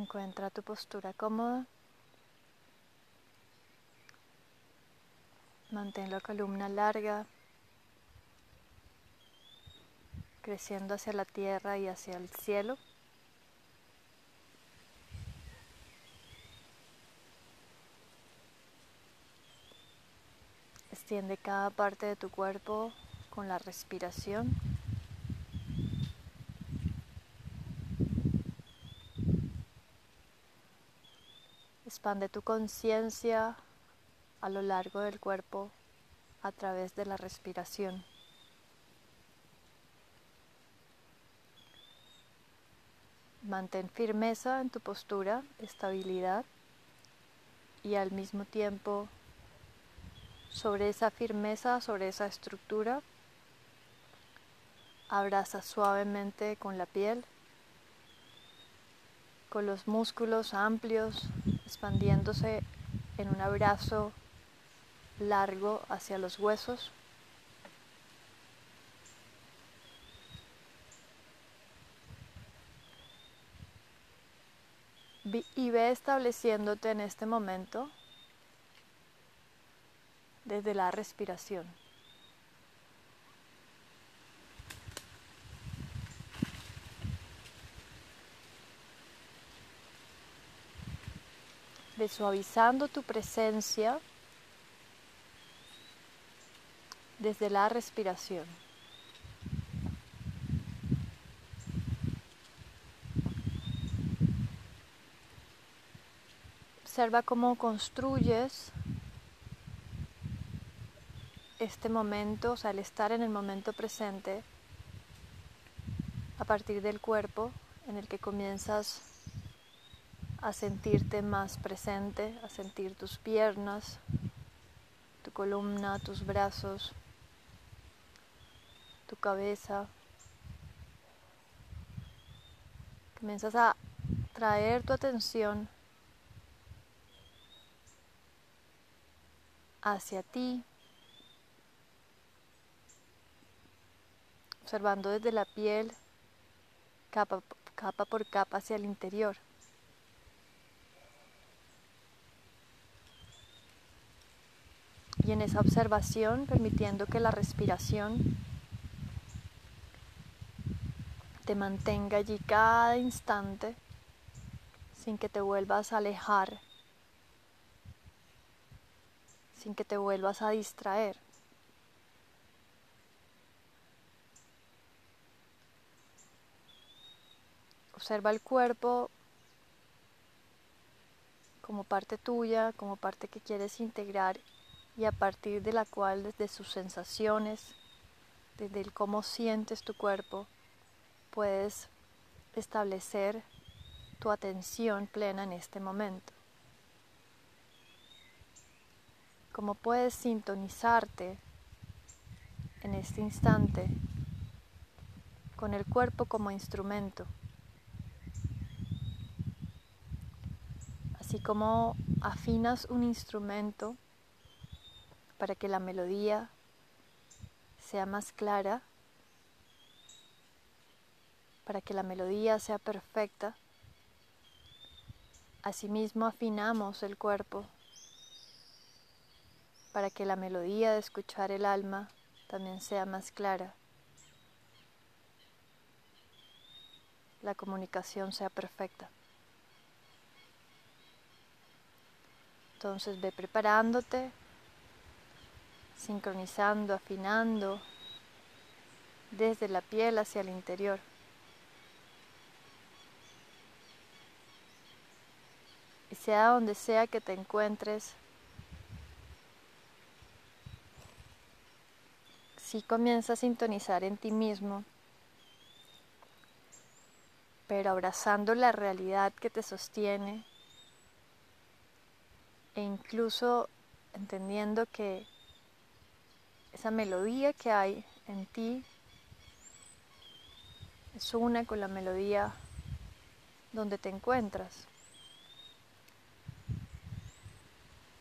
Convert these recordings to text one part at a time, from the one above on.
Encuentra tu postura cómoda. Mantén la columna larga, creciendo hacia la tierra y hacia el cielo. Extiende cada parte de tu cuerpo con la respiración. Expande tu conciencia a lo largo del cuerpo a través de la respiración. Mantén firmeza en tu postura, estabilidad y al mismo tiempo sobre esa firmeza, sobre esa estructura, abraza suavemente con la piel, con los músculos amplios, expandiéndose en un abrazo largo hacia los huesos. Y ve estableciéndote en este momento desde la respiración. Visualizando tu presencia desde la respiración. Observa cómo construyes este momento, o sea, el estar en el momento presente a partir del cuerpo en el que comienzas a sentirte más presente, a sentir tus piernas, tu columna, tus brazos, tu cabeza. Comienzas a traer tu atención hacia ti, observando desde la piel capa, capa por capa hacia el interior. Y en esa observación, permitiendo que la respiración te mantenga allí cada instante sin que te vuelvas a alejar, sin que te vuelvas a distraer. Observa el cuerpo como parte tuya, como parte que quieres integrar y a partir de la cual desde sus sensaciones, desde el cómo sientes tu cuerpo, puedes establecer tu atención plena en este momento. Cómo puedes sintonizarte en este instante con el cuerpo como instrumento. Así como afinas un instrumento para que la melodía sea más clara, para que la melodía sea perfecta. Asimismo afinamos el cuerpo para que la melodía de escuchar el alma también sea más clara. La comunicación sea perfecta. Entonces ve preparándote, sincronizando, afinando desde la piel hacia el interior. y sea donde sea que te encuentres, si comienza a sintonizar en ti mismo, pero abrazando la realidad que te sostiene e incluso entendiendo que esa melodía que hay en ti es una con la melodía donde te encuentras.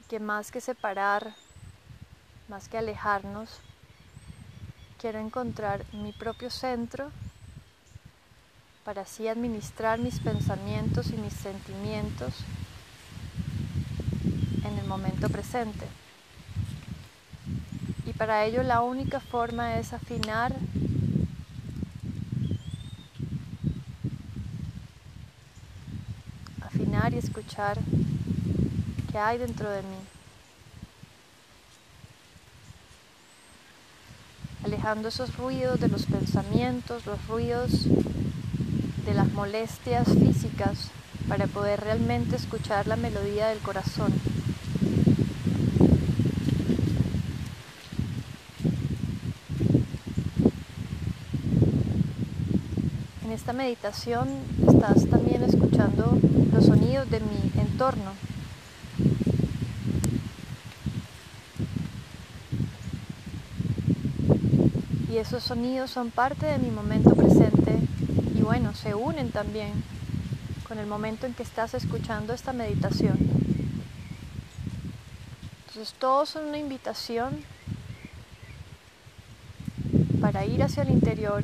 que más que separar, más que alejarnos, quiero encontrar mi propio centro para así administrar mis pensamientos y mis sentimientos en el momento presente. Y para ello la única forma es afinar afinar y escuchar qué hay dentro de mí. Alejando esos ruidos de los pensamientos, los ruidos de las molestias físicas para poder realmente escuchar la melodía del corazón. En esta meditación estás también escuchando los sonidos de mi entorno. Y esos sonidos son parte de mi momento presente y bueno, se unen también con el momento en que estás escuchando esta meditación. Entonces todos son una invitación para ir hacia el interior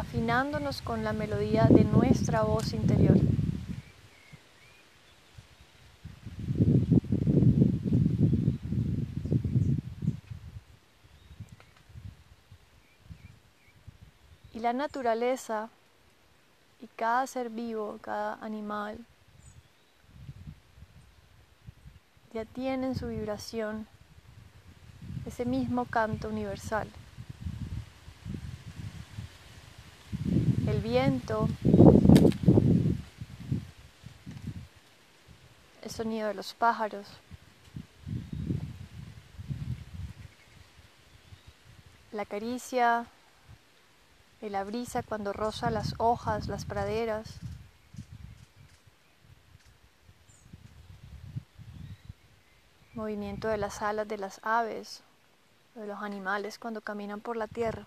afinándonos con la melodía de nuestra voz interior. Y la naturaleza y cada ser vivo, cada animal, ya tiene en su vibración ese mismo canto universal. El viento, el sonido de los pájaros. La caricia de la brisa cuando roza las hojas, las praderas. Movimiento de las alas de las aves, de los animales cuando caminan por la tierra.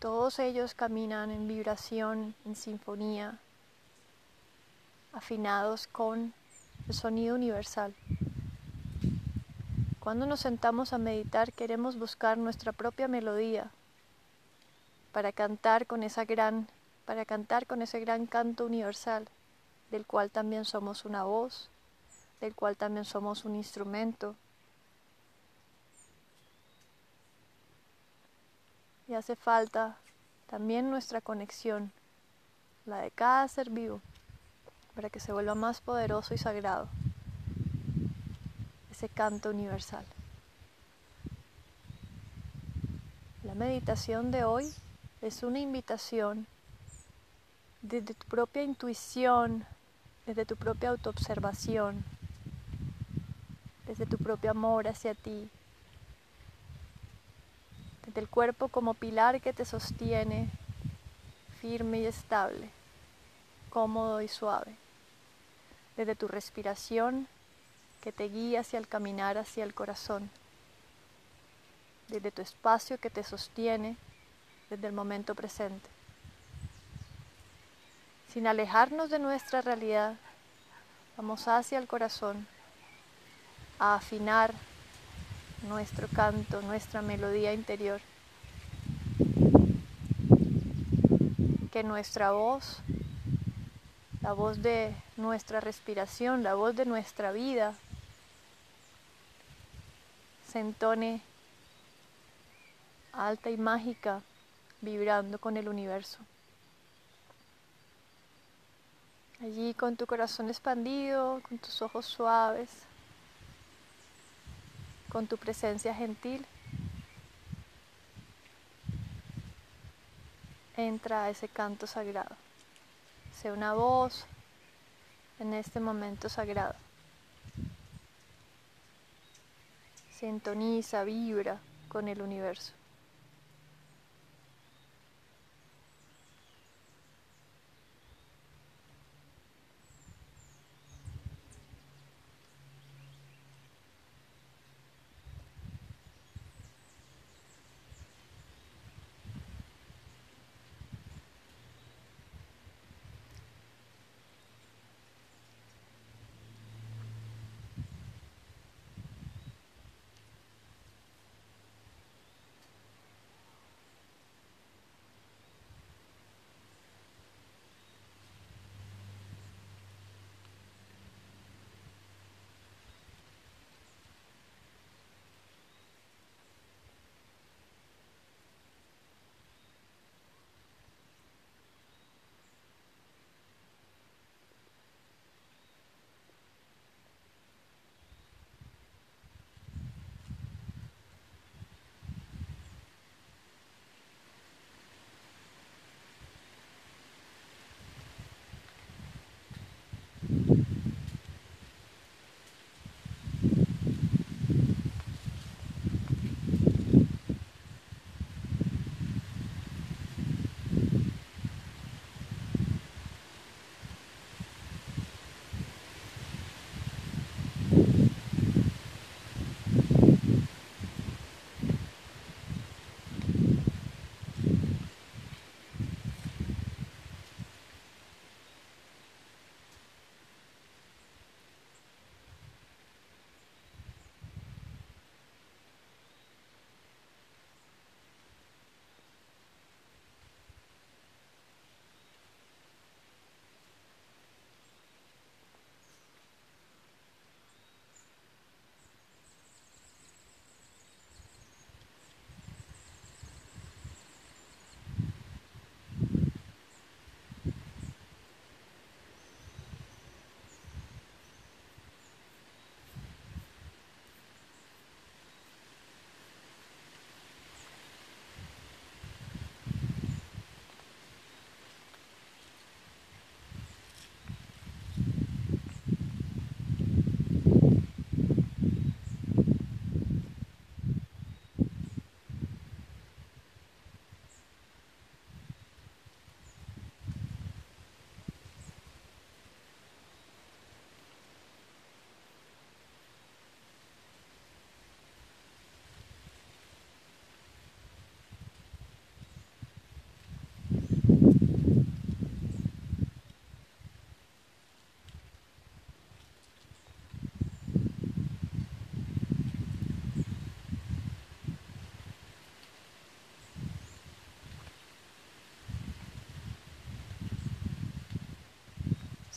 Todos ellos caminan en vibración, en sinfonía, afinados con el sonido universal. Cuando nos sentamos a meditar queremos buscar nuestra propia melodía para cantar con esa gran para cantar con ese gran canto universal del cual también somos una voz, del cual también somos un instrumento. Y hace falta también nuestra conexión, la de cada ser vivo, para que se vuelva más poderoso y sagrado ese canto universal. La meditación de hoy es una invitación desde tu propia intuición, desde tu propia autoobservación, desde tu propio amor hacia ti, del cuerpo como pilar que te sostiene firme y estable, cómodo y suave, desde tu respiración que te guía hacia el caminar hacia el corazón, desde tu espacio que te sostiene desde el momento presente. Sin alejarnos de nuestra realidad, vamos hacia el corazón a afinar nuestro canto, nuestra melodía interior. Que nuestra voz, la voz de nuestra respiración, la voz de nuestra vida, se entone alta y mágica, vibrando con el universo. Allí con tu corazón expandido, con tus ojos suaves, con tu presencia gentil. Entra a ese canto sagrado. Sea una voz en este momento sagrado. Sintoniza, vibra con el universo.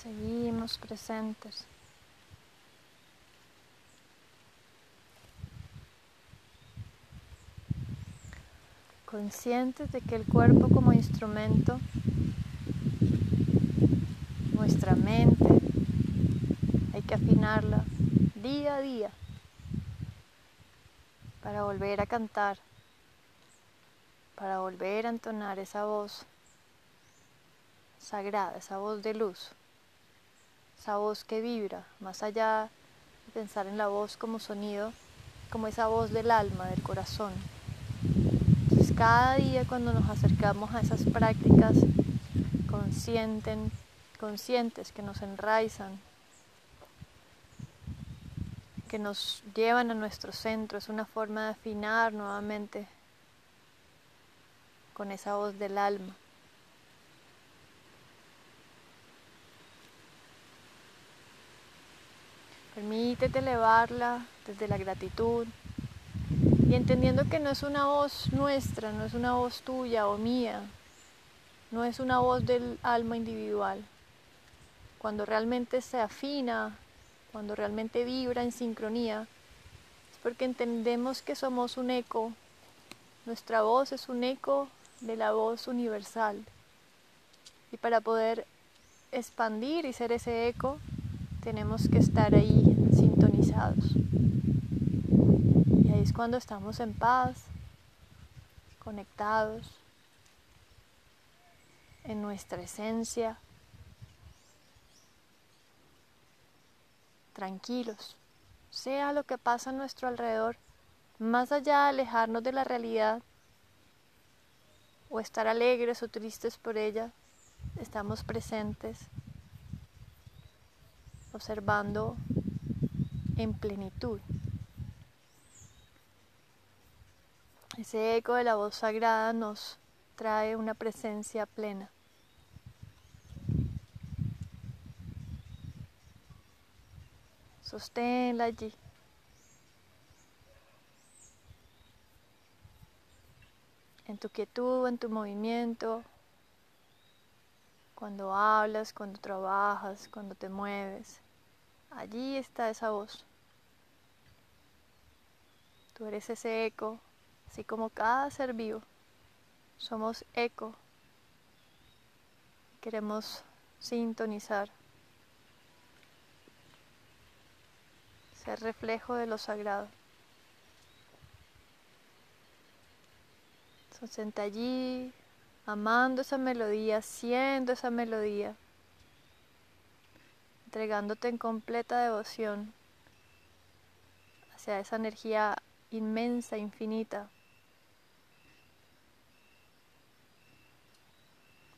Seguimos presentes. Conscientes de que el cuerpo como instrumento, nuestra mente, hay que afinarla día a día para volver a cantar, para volver a entonar esa voz sagrada, esa voz de luz esa voz que vibra, más allá de pensar en la voz como sonido, como esa voz del alma, del corazón. Entonces cada día cuando nos acercamos a esas prácticas consienten, conscientes que nos enraizan, que nos llevan a nuestro centro, es una forma de afinar nuevamente con esa voz del alma. Permítete elevarla desde la gratitud y entendiendo que no es una voz nuestra, no es una voz tuya o mía, no es una voz del alma individual. Cuando realmente se afina, cuando realmente vibra en sincronía, es porque entendemos que somos un eco. Nuestra voz es un eco de la voz universal. Y para poder expandir y ser ese eco, tenemos que estar ahí sintonizados. Y ahí es cuando estamos en paz, conectados en nuestra esencia, tranquilos, sea lo que pasa a nuestro alrededor, más allá de alejarnos de la realidad o estar alegres o tristes por ella, estamos presentes observando en plenitud. Ese eco de la voz sagrada nos trae una presencia plena. Sosténla allí. En tu quietud, en tu movimiento, cuando hablas, cuando trabajas, cuando te mueves. Allí está esa voz. Tú eres ese eco, así como cada ser vivo. Somos eco. Queremos sintonizar. Ser reflejo de lo sagrado. Entonces, allí amando esa melodía, siendo esa melodía, entregándote en completa devoción hacia esa energía inmensa, infinita.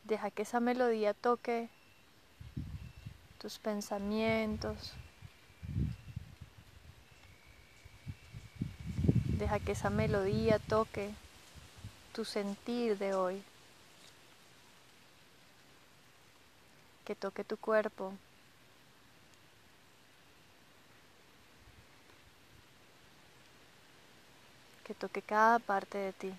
Deja que esa melodía toque tus pensamientos. Deja que esa melodía toque tu sentir de hoy. Que toque tu cuerpo. Que toque cada parte de ti.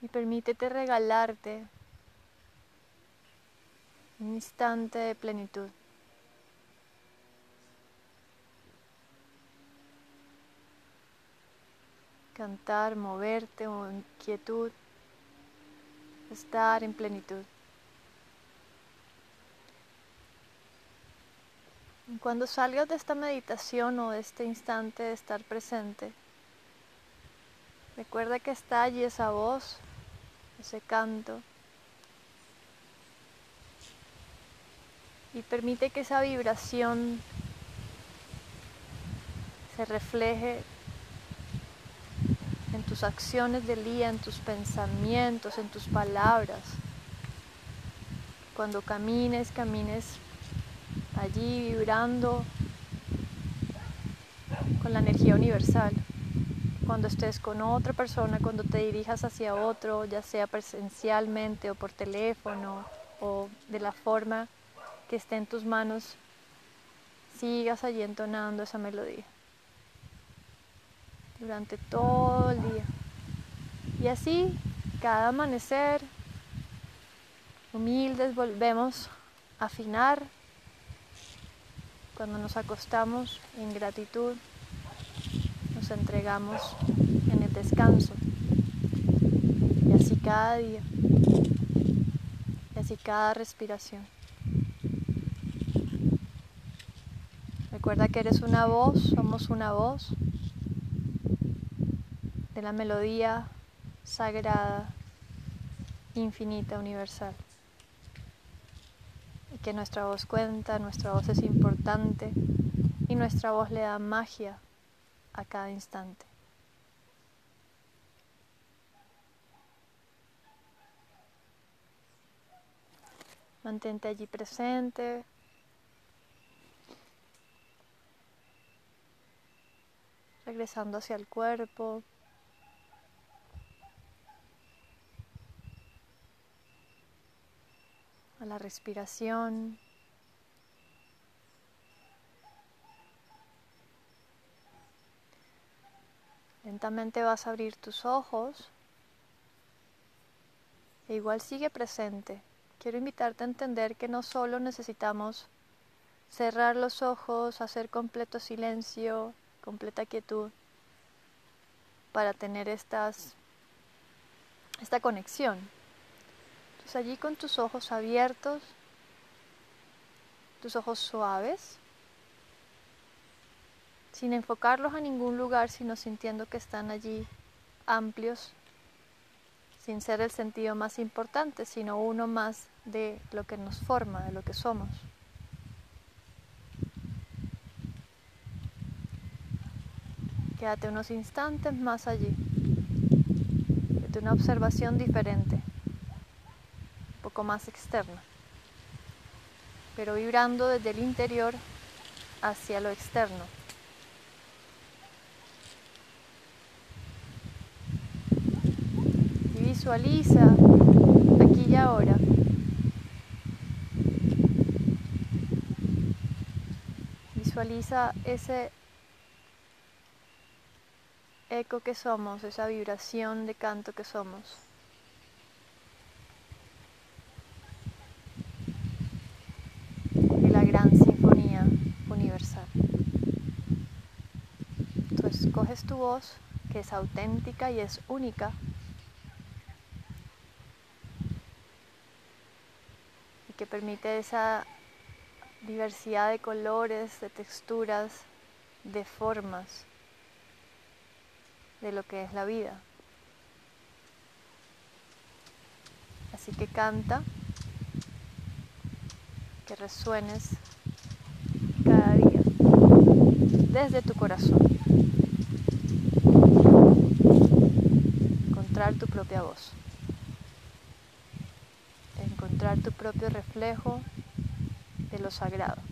Y permítete regalarte un instante de plenitud. Cantar, moverte o en quietud, estar en plenitud. Cuando salgas de esta meditación o de este instante de estar presente, recuerda que está allí esa voz, ese canto, y permite que esa vibración se refleje tus acciones del día, en tus pensamientos, en tus palabras. Cuando camines, camines allí vibrando con la energía universal. Cuando estés con otra persona, cuando te dirijas hacia otro, ya sea presencialmente o por teléfono o de la forma que esté en tus manos, sigas allí entonando esa melodía durante todo el día. Y así, cada amanecer, humildes, volvemos a afinar cuando nos acostamos en gratitud, nos entregamos en el descanso. Y así cada día. Y así cada respiración. Recuerda que eres una voz, somos una voz la melodía sagrada, infinita, universal. Y que nuestra voz cuenta, nuestra voz es importante y nuestra voz le da magia a cada instante. Mantente allí presente. Regresando hacia el cuerpo. A la respiración. Lentamente vas a abrir tus ojos e igual sigue presente quiero invitarte a entender que no solo necesitamos cerrar los ojos, hacer completo silencio, completa quietud, para tener estas, esta conexión. Entonces allí con tus ojos abiertos, tus ojos suaves, sin enfocarlos a ningún lugar, sino sintiendo que están allí amplios sin ser el sentido más importante, sino uno más de lo que nos forma, de lo que somos. Quédate unos instantes más allí, de una observación diferente, poco más externa, pero vibrando desde el interior hacia lo externo. visualiza aquí y ahora. Visualiza ese eco que somos, esa vibración de canto que somos. De la gran sinfonía universal. Entonces coges tu voz, que es auténtica y es única, que permite esa diversidad de colores, de texturas, de formas de lo que es la vida. Así que canta, que resuenes cada día desde tu corazón. Encontrar tu voz encontrar tu propio reflejo de lo sagrado.